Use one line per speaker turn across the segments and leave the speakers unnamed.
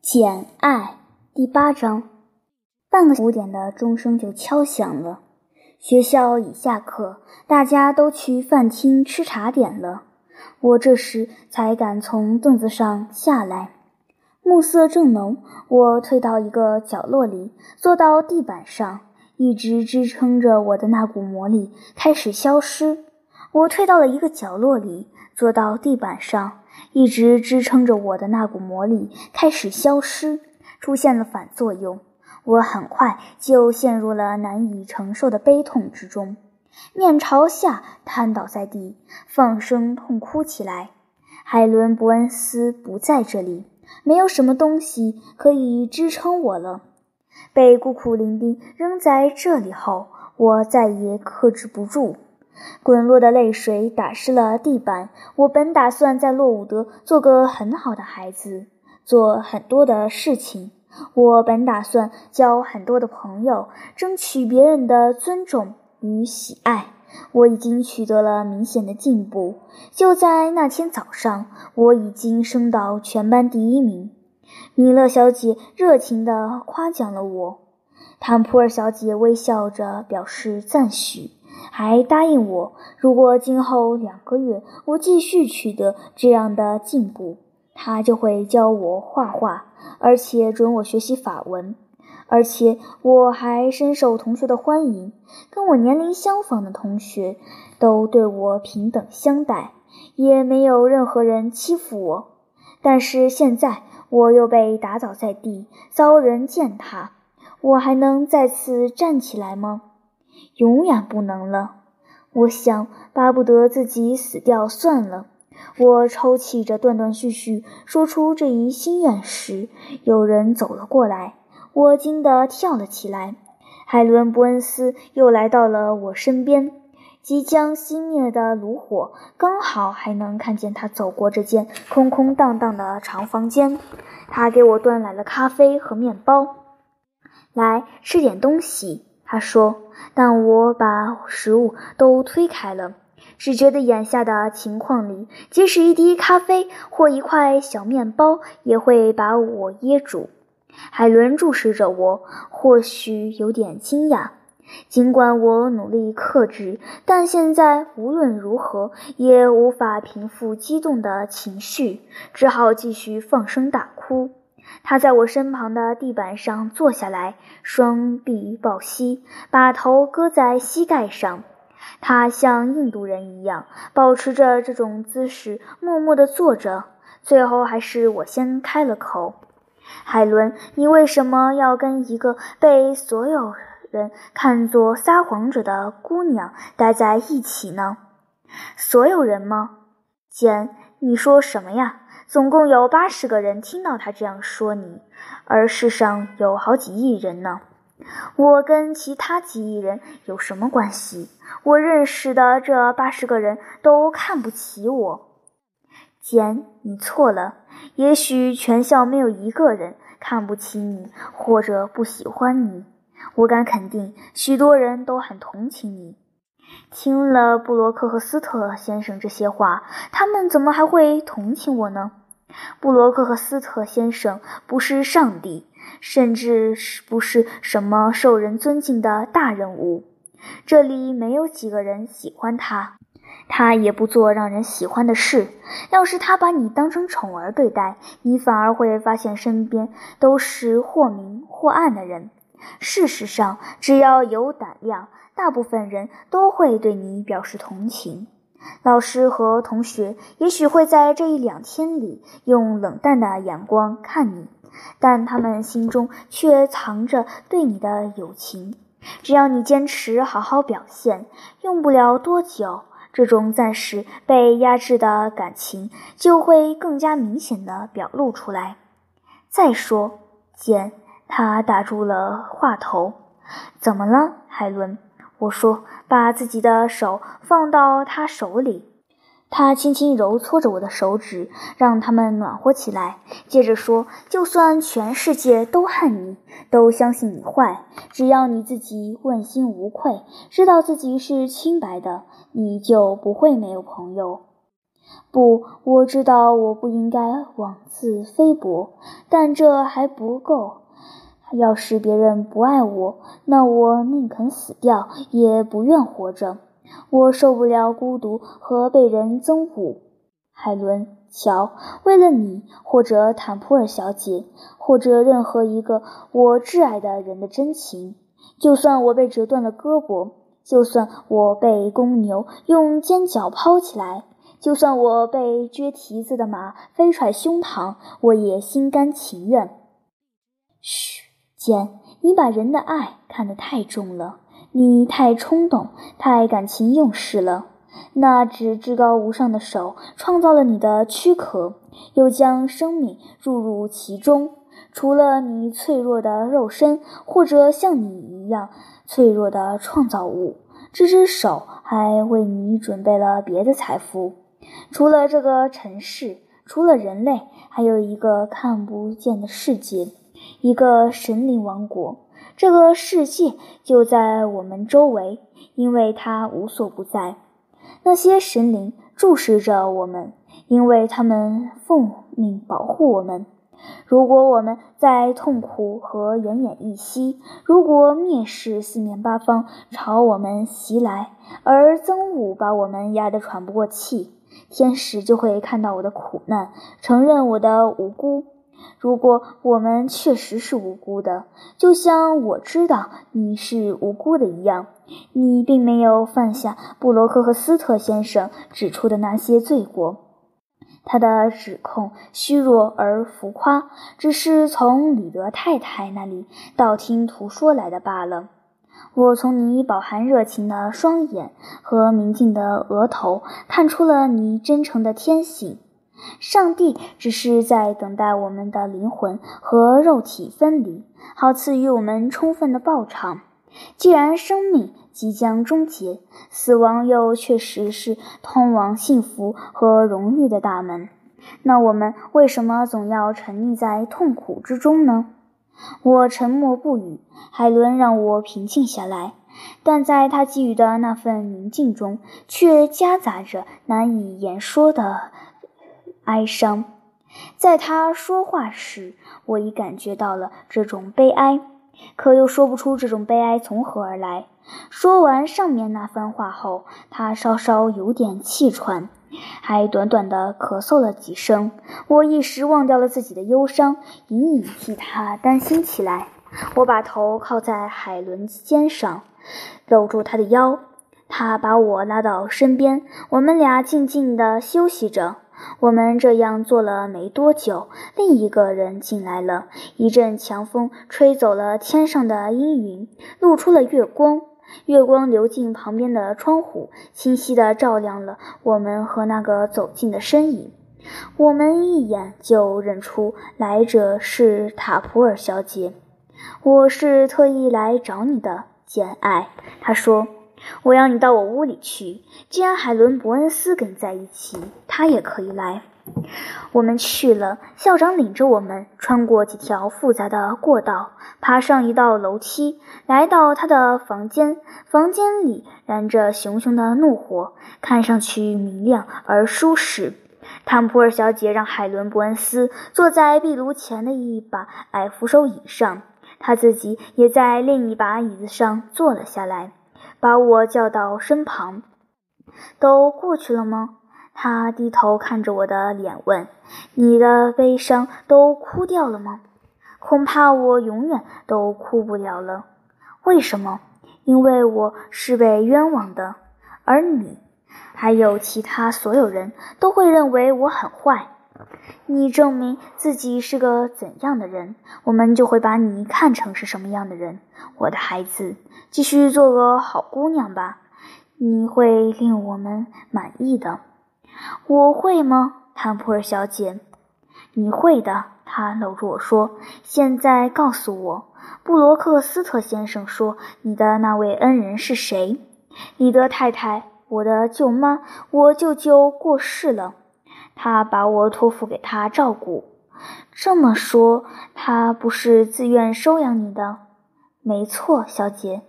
简爱第八章，半个五点的钟声就敲响了。学校已下课，大家都去饭厅吃茶点了。我这时才敢从凳子上下来。暮色正浓，我退到一个角落里，坐到地板上，一直支撑着我的那股魔力开始消失。我退到了一个角落里，坐到地板上。一直支撑着我的那股魔力开始消失，出现了反作用。我很快就陷入了难以承受的悲痛之中，面朝下瘫倒在地，放声痛哭起来。海伦·伯恩斯不在这里，没有什么东西可以支撑我了。被孤苦伶仃扔在这里后，我再也克制不住。滚落的泪水打湿了地板。我本打算在洛伍德做个很好的孩子，做很多的事情。我本打算交很多的朋友，争取别人的尊重与喜爱。我已经取得了明显的进步。就在那天早上，我已经升到全班第一名。米勒小姐热情地夸奖了我，坦普尔小姐微笑着表示赞许。还答应我，如果今后两个月我继续取得这样的进步，他就会教我画画，而且准我学习法文。而且我还深受同学的欢迎，跟我年龄相仿的同学都对我平等相待，也没有任何人欺负我。但是现在我又被打倒在地，遭人践踏，我还能再次站起来吗？永远不能了。我想，巴不得自己死掉算了。我抽泣着，断断续续说出这一心愿时，有人走了过来，我惊得跳了起来。海伦·伯恩斯又来到了我身边，即将熄灭的炉火刚好还能看见他走过这间空空荡荡的长房间。他给我端来了咖啡和面包，来吃点东西。他说：“但我把食物都推开了，只觉得眼下的情况里，即使一滴咖啡或一块小面包也会把我噎住。”海伦注视着我，或许有点惊讶。尽管我努力克制，但现在无论如何也无法平复激动的情绪，只好继续放声大哭。他在我身旁的地板上坐下来，双臂抱膝，把头搁在膝盖上。他像印度人一样，保持着这种姿势，默默地坐着。最后，还是我先开了口：“海伦，你为什么要跟一个被所有人看作撒谎者的姑娘待在一起呢？”“所有人吗？”“简，你说什么呀？”总共有八十个人听到他这样说你，而世上有好几亿人呢。我跟其他几亿人有什么关系？我认识的这八十个人都看不起我。简，你错了。也许全校没有一个人看不起你或者不喜欢你。我敢肯定，许多人都很同情你。听了布罗克和斯特先生这些话，他们怎么还会同情我呢？布罗克和斯特先生不是上帝，甚至不是什么受人尊敬的大人物。这里没有几个人喜欢他，他也不做让人喜欢的事。要是他把你当成宠儿对待，你反而会发现身边都是或明或暗的人。事实上，只要有胆量，大部分人都会对你表示同情。老师和同学也许会在这一两天里用冷淡的眼光看你，但他们心中却藏着对你的友情。只要你坚持好好表现，用不了多久，这种暂时被压制的感情就会更加明显的表露出来。再说，简，他打住了话头。怎么了，海伦？我说：“把自己的手放到他手里。”他轻轻揉搓着我的手指，让他们暖和起来。接着说：“就算全世界都恨你，都相信你坏，只要你自己问心无愧，知道自己是清白的，你就不会没有朋友。”不，我知道我不应该妄自菲薄，但这还不够。要是别人不爱我，那我宁肯死掉，也不愿活着。我受不了孤独和被人憎恶。海伦，瞧，为了你，或者坦普尔小姐，或者任何一个我挚爱的人的真情，就算我被折断了胳膊，就算我被公牛用尖角抛起来，就算我被撅蹄子的马飞踹胸膛，我也心甘情愿。嘘。简，你把人的爱看得太重了，你太冲动，太感情用事了。那只至高无上的手创造了你的躯壳，又将生命注入其中。除了你脆弱的肉身，或者像你一样脆弱的创造物，这只手还为你准备了别的财富。除了这个城市，除了人类，还有一个看不见的世界。一个神灵王国，这个世界就在我们周围，因为它无所不在。那些神灵注视着我们，因为他们奉命保护我们。如果我们在痛苦和奄奄一息，如果蔑视四面八方朝我们袭来，而憎恶把我们压得喘不过气，天使就会看到我的苦难，承认我的无辜。如果我们确实是无辜的，就像我知道你是无辜的一样，你并没有犯下布罗克和斯特先生指出的那些罪过。他的指控虚弱而浮夸，只是从李德太太那里道听途说来的罢了。我从你饱含热情的双眼和明净的额头看出了你真诚的天性。上帝只是在等待我们的灵魂和肉体分离，好赐予我们充分的报偿。既然生命即将终结，死亡又确实是通往幸福和荣誉的大门，那我们为什么总要沉溺在痛苦之中呢？我沉默不语。海伦让我平静下来，但在他给予的那份宁静中，却夹杂着难以言说的。哀伤，在他说话时，我已感觉到了这种悲哀，可又说不出这种悲哀从何而来。说完上面那番话后，他稍稍有点气喘，还短短的咳嗽了几声。我一时忘掉了自己的忧伤，隐隐替他担心起来。我把头靠在海伦肩上，搂住他的腰，他把我拉到身边，我们俩静静地休息着。我们这样做了没多久，另一个人进来了。一阵强风吹走了天上的阴云，露出了月光。月光流进旁边的窗户，清晰地照亮了我们和那个走近的身影。我们一眼就认出来者是塔普尔小姐。我是特意来找你的，简爱。她说。我要你到我屋里去。既然海伦·伯恩斯跟你在一起，他也可以来。我们去了。校长领着我们穿过几条复杂的过道，爬上一道楼梯，来到他的房间。房间里燃着熊熊的怒火，看上去明亮而舒适。汤普尔小姐让海伦·伯恩斯坐在壁炉前的一把矮扶手椅上，她自己也在另一把椅子上坐了下来。把我叫到身旁，都过去了吗？他低头看着我的脸问：“你的悲伤都哭掉了吗？”恐怕我永远都哭不了了。为什么？因为我是被冤枉的，而你，还有其他所有人都会认为我很坏。你证明自己是个怎样的人，我们就会把你看成是什么样的人。我的孩子，继续做个好姑娘吧，你会令我们满意的。我会吗，坦普尔小姐？你会的。他搂住我说：“现在告诉我，布罗克斯特先生说你的那位恩人是谁？你的太太，我的舅妈，我舅舅过世了。”他把我托付给他照顾。这么说，他不是自愿收养你的？没错，小姐。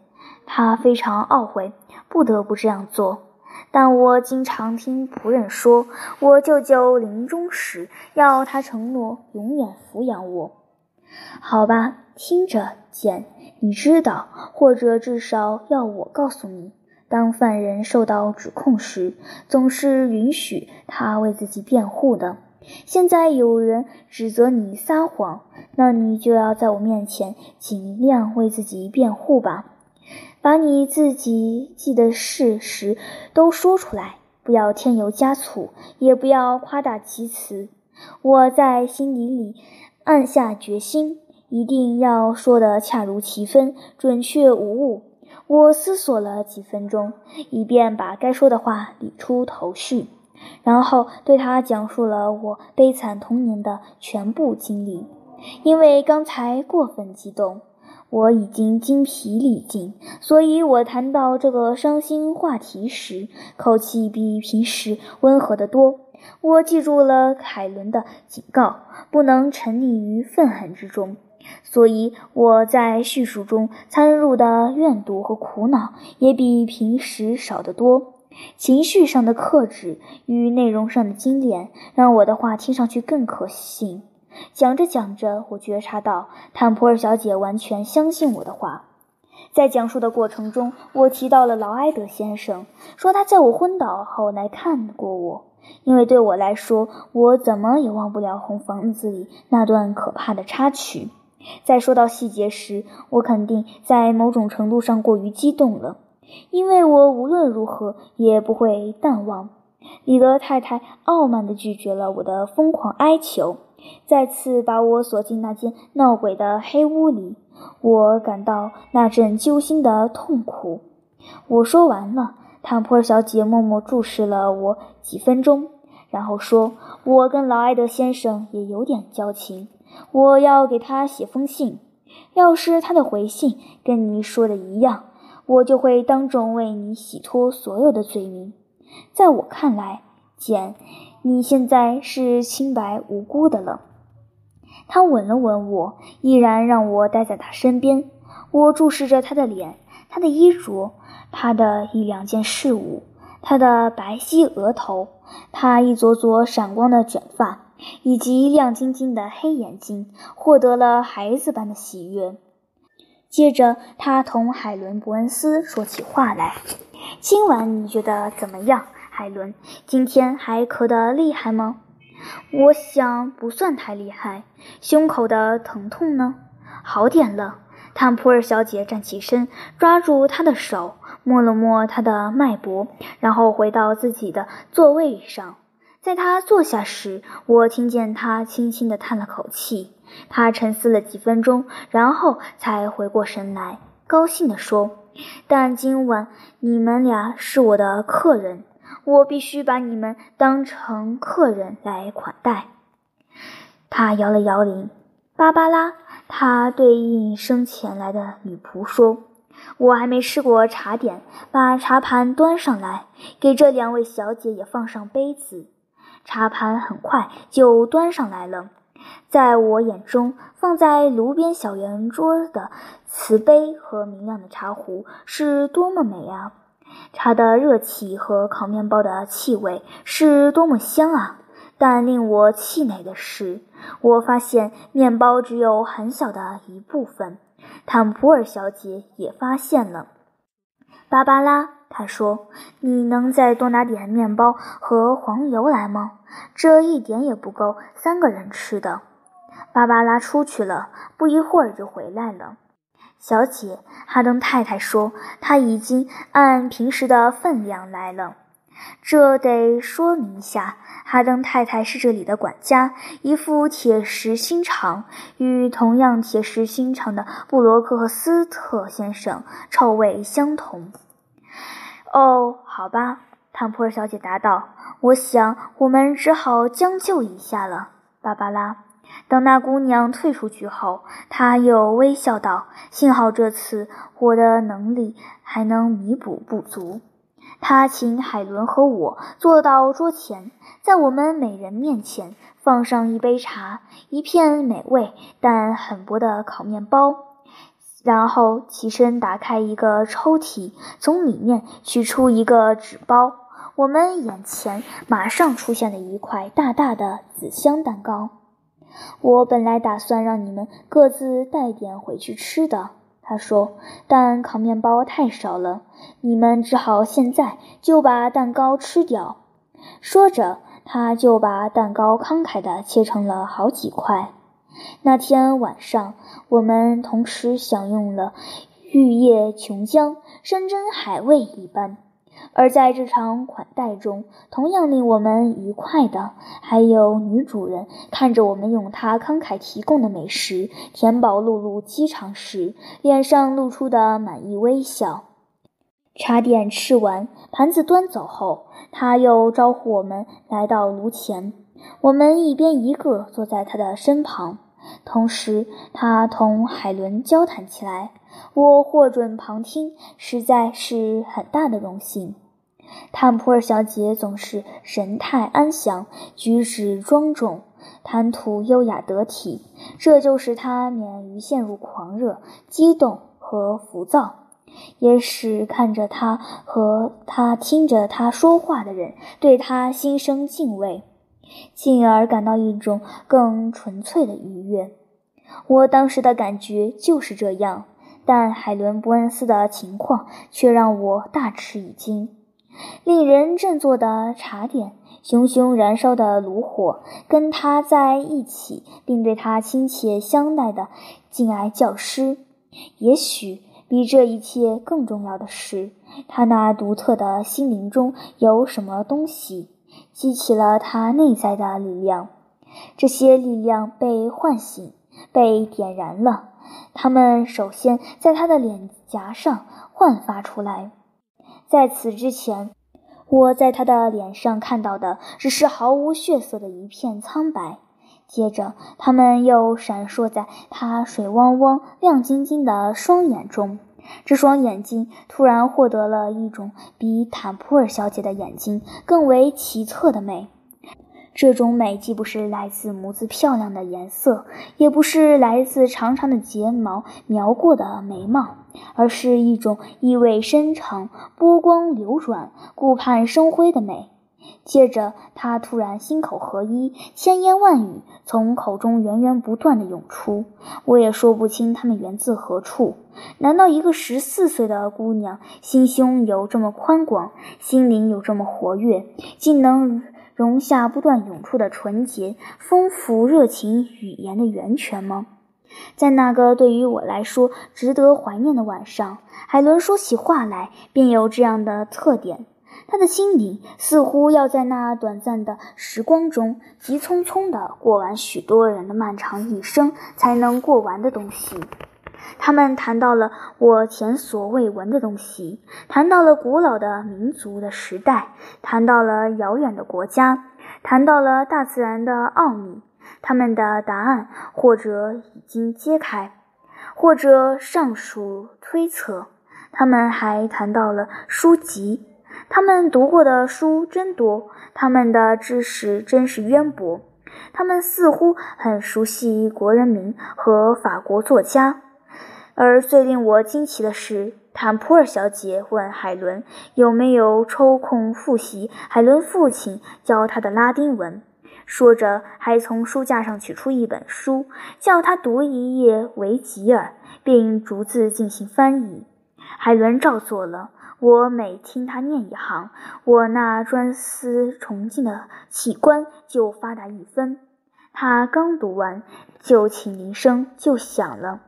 他非常懊悔，不得不这样做。但我经常听仆人说，我舅舅临终时要他承诺永远抚养我。好吧，听着，简，你知道，或者至少要我告诉你，当犯人受到指控时，总是允许他为自己辩护的。现在有人指责你撒谎，那你就要在我面前尽量为自己辩护吧。把你自己记的事实都说出来，不要添油加醋，也不要夸大其词。我在心底里暗下决心，一定要说得恰如其分，准确无误。我思索了几分钟，以便把该说的话理出头绪，然后对他讲述了我悲惨童年的全部经历。因为刚才过分激动。我已经精疲力尽，所以我谈到这个伤心话题时，口气比平时温和得多。我记住了凯伦的警告，不能沉溺于愤恨之中，所以我在叙述中掺入的怨毒和苦恼也比平时少得多。情绪上的克制与内容上的精炼，让我的话听上去更可信。讲着讲着，我觉察到坦普尔小姐完全相信我的话。在讲述的过程中，我提到了劳埃德先生，说他在我昏倒后来看过我。因为对我来说，我怎么也忘不了红房子里那段可怕的插曲。在说到细节时，我肯定在某种程度上过于激动了，因为我无论如何也不会淡忘。里德太太傲慢地拒绝了我的疯狂哀求。再次把我锁进那间闹鬼的黑屋里，我感到那阵揪心的痛苦。我说完了，坦普尔小姐默默注视了我几分钟，然后说：“我跟劳埃德先生也有点交情，我要给他写封信。要是他的回信跟你说的一样，我就会当众为你洗脱所有的罪名。在我看来，简。”你现在是清白无辜的了。他吻了吻我，依然让我待在他身边。我注视着他的脸、他的衣着、他的一两件事物、他的白皙额头、他一撮撮闪光的卷发以及亮晶晶的黑眼睛，获得了孩子般的喜悦。接着，他同海伦·伯恩斯说起话来：“今晚你觉得怎么样？”海伦，今天还咳得厉害吗？我想不算太厉害。胸口的疼痛呢？好点了。坦普尔小姐站起身，抓住他的手，摸了摸他的脉搏，然后回到自己的座位上。在他坐下时，我听见他轻轻地叹了口气。他沉思了几分钟，然后才回过神来，高兴地说：“但今晚你们俩是我的客人。”我必须把你们当成客人来款待。他摇了摇铃，芭芭拉，他对应生前来的女仆说：“我还没吃过茶点，把茶盘端上来，给这两位小姐也放上杯子。”茶盘很快就端上来了。在我眼中，放在炉边小圆桌的瓷杯和明亮的茶壶是多么美啊！茶的热气和烤面包的气味是多么香啊！但令我气馁的是，我发现面包只有很小的一部分。坦普尔小姐也发现了。芭芭拉，他说：“你能再多拿点面包和黄油来吗？这一点也不够三个人吃的。”芭芭拉出去了，不一会儿就回来了。小姐，哈登太太说，她已经按平时的分量来了。这得说明一下，哈登太太是这里的管家，一副铁石心肠，与同样铁石心肠的布罗克斯特先生臭味相同。哦，好吧，汤普尔小姐答道，我想我们只好将就一下了，芭芭拉。等那姑娘退出去后，他又微笑道：“幸好这次我的能力还能弥补不足。”他请海伦和我坐到桌前，在我们每人面前放上一杯茶、一片美味但很薄的烤面包，然后起身打开一个抽屉，从里面取出一个纸包，我们眼前马上出现了一块大大的紫香蛋糕。我本来打算让你们各自带点回去吃的，他说，但烤面包太少了，你们只好现在就把蛋糕吃掉。说着，他就把蛋糕慷慨地切成了好几块。那天晚上，我们同时享用了玉液琼浆、山珍海味一般。而在这场款待中，同样令我们愉快的，还有女主人看着我们用她慷慨提供的美食填饱露露饥肠时，脸上露出的满意微笑。茶点吃完，盘子端走后，他又招呼我们来到炉前。我们一边一个坐在他的身旁，同时他同海伦交谈起来。我获准旁听，实在是很大的荣幸。坦普尔小姐总是神态安详，举止庄重，谈吐优雅得体，这就使她免于陷入狂热、激动和浮躁，也使看着她和她听着她说话的人对她心生敬畏，进而感到一种更纯粹的愉悦。我当时的感觉就是这样。但海伦·伯恩斯的情况却让我大吃一惊。令人振作的茶点，熊熊燃烧的炉火，跟他在一起并对他亲切相待的敬爱教师，也许比这一切更重要的是，他那独特的心灵中有什么东西激起了他内在的力量。这些力量被唤醒，被点燃了。他们首先在他的脸颊上焕发出来，在此之前，我在他的脸上看到的只是毫无血色的一片苍白。接着，他们又闪烁在他水汪汪、亮晶晶的双眼中，这双眼睛突然获得了一种比坦普尔小姐的眼睛更为奇特的美。这种美既不是来自模子漂亮的颜色，也不是来自长长的睫毛描过的眉毛，而是一种意味深长、波光流转、顾盼生辉的美。接着，他突然心口合一，千言万语从口中源源不断地涌出，我也说不清它们源自何处。难道一个十四岁的姑娘，心胸有这么宽广，心灵有这么活跃，竟能？容下不断涌出的纯洁、丰富、热情语言的源泉吗？在那个对于我来说值得怀念的晚上，海伦说起话来便有这样的特点：他的心里似乎要在那短暂的时光中急匆匆地过完许多人的漫长一生才能过完的东西。他们谈到了我前所未闻的东西，谈到了古老的民族的时代，谈到了遥远的国家，谈到了大自然的奥秘。他们的答案或者已经揭开，或者尚属推测。他们还谈到了书籍，他们读过的书真多，他们的知识真是渊博。他们似乎很熟悉国人民和法国作家。而最令我惊奇的是，坦普尔小姐问海伦有没有抽空复习海伦父亲教她的拉丁文，说着还从书架上取出一本书，叫她读一页维吉尔，并逐字进行翻译。海伦照做了。我每听他念一行，我那专思崇敬的器官就发达一分。他刚读完，就请铃声就响了。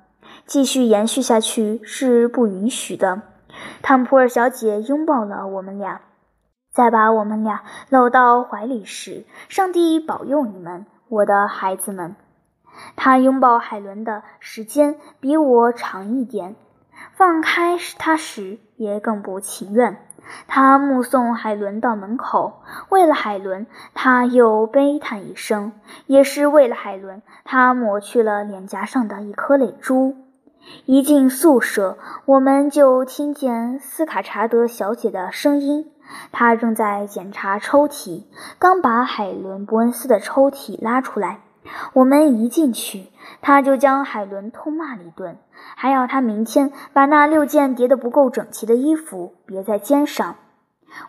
继续延续下去是不允许的。汤普尔小姐拥抱了我们俩，再把我们俩搂到怀里时，上帝保佑你们，我的孩子们。她拥抱海伦的时间比我长一点，放开他时也更不情愿。他目送海伦到门口，为了海伦，他又悲叹一声；也是为了海伦，他抹去了脸颊上的一颗泪珠。一进宿舍，我们就听见斯卡查德小姐的声音。她正在检查抽屉，刚把海伦·伯恩斯的抽屉拉出来。我们一进去，他就将海伦痛骂了一顿，还要他明天把那六件叠得不够整齐的衣服别在肩上。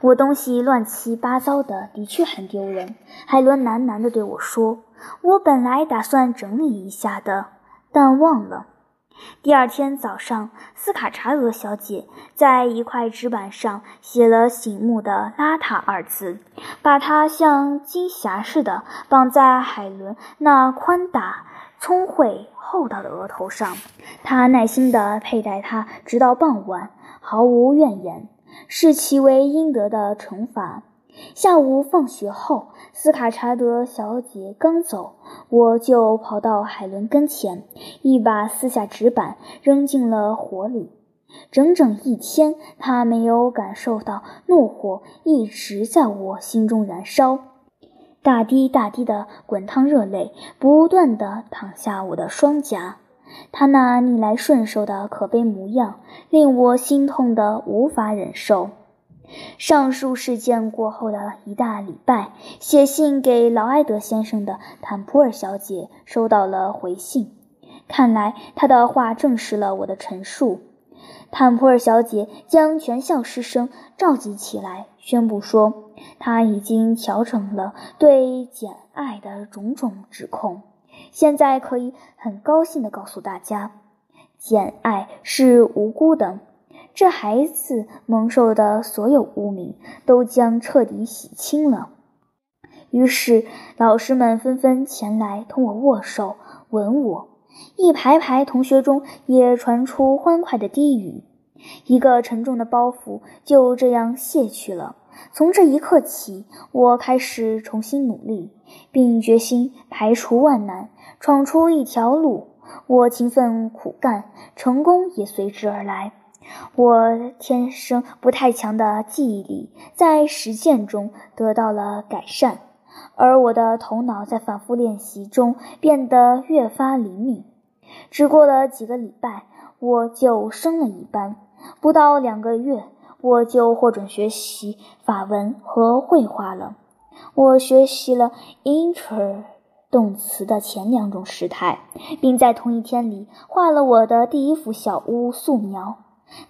我东西乱七八糟的，的确很丢人。海伦喃喃地对我说：“我本来打算整理一下的，但忘了。”第二天早上，斯卡查德小姐在一块纸板上写了醒目的“邋遢”二字，把它像金匣似的绑在海伦那宽大、聪慧、厚道的额头上。她耐心地佩戴它，直到傍晚，毫无怨言，视其为应得的惩罚。下午放学后，斯卡查德小姐刚走，我就跑到海伦跟前，一把撕下纸板，扔进了火里。整整一天，她没有感受到怒火一直在我心中燃烧，大滴大滴的滚烫热泪不断地淌下我的双颊。她那逆来顺受的可悲模样，令我心痛得无法忍受。上述事件过后的一大礼拜，写信给劳埃德先生的坦普尔小姐收到了回信。看来她的话证实了我的陈述。坦普尔小姐将全校师生召集起来，宣布说她已经调整了对简爱的种种指控。现在可以很高兴地告诉大家，简爱是无辜的。这孩子蒙受的所有污名都将彻底洗清了。于是，老师们纷纷前来同我握手、吻我。一排排同学中也传出欢快的低语。一个沉重的包袱就这样卸去了。从这一刻起，我开始重新努力，并决心排除万难，闯出一条路。我勤奋苦干，成功也随之而来。我天生不太强的记忆力在实践中得到了改善，而我的头脑在反复练习中变得越发灵敏。只过了几个礼拜，我就升了一班；不到两个月，我就获准学习法文和绘画了。我学习了 inter 动词的前两种时态，并在同一天里画了我的第一幅小屋素描。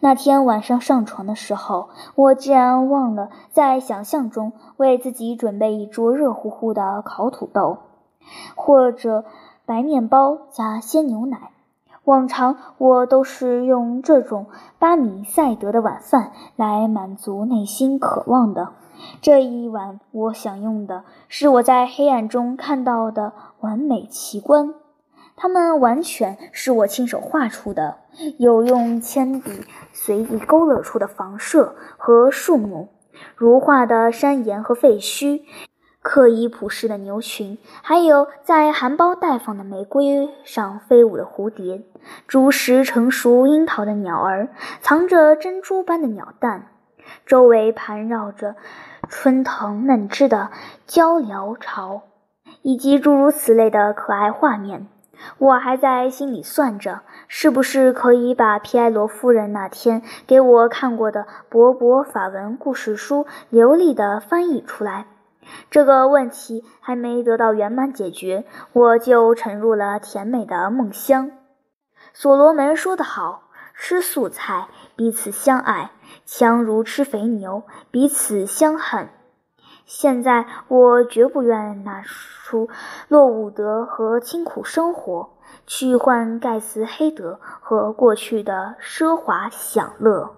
那天晚上上床的时候，我竟然忘了在想象中为自己准备一桌热乎乎的烤土豆，或者白面包加鲜牛奶。往常我都是用这种巴米赛德的晚饭来满足内心渴望的。这一晚，我享用的是我在黑暗中看到的完美奇观。它们完全是我亲手画出的，有用铅笔随意勾勒出的房舍和树木，如画的山岩和废墟，刻意朴实的牛群，还有在含苞待放的玫瑰上飞舞的蝴蝶，逐时成熟樱桃的鸟儿，藏着珍珠般的鸟蛋，周围盘绕着春藤嫩枝的鹪鹩巢，以及诸如此类的可爱画面。我还在心里算着，是不是可以把皮埃罗夫人那天给我看过的薄薄法文故事书流利地翻译出来。这个问题还没得到圆满解决，我就沉入了甜美的梦乡。所罗门说得好：“吃素菜，彼此相爱；强如吃肥牛，彼此相恨。”现在我绝不愿拿出洛伍德和清苦生活，去换盖茨黑德和过去的奢华享乐。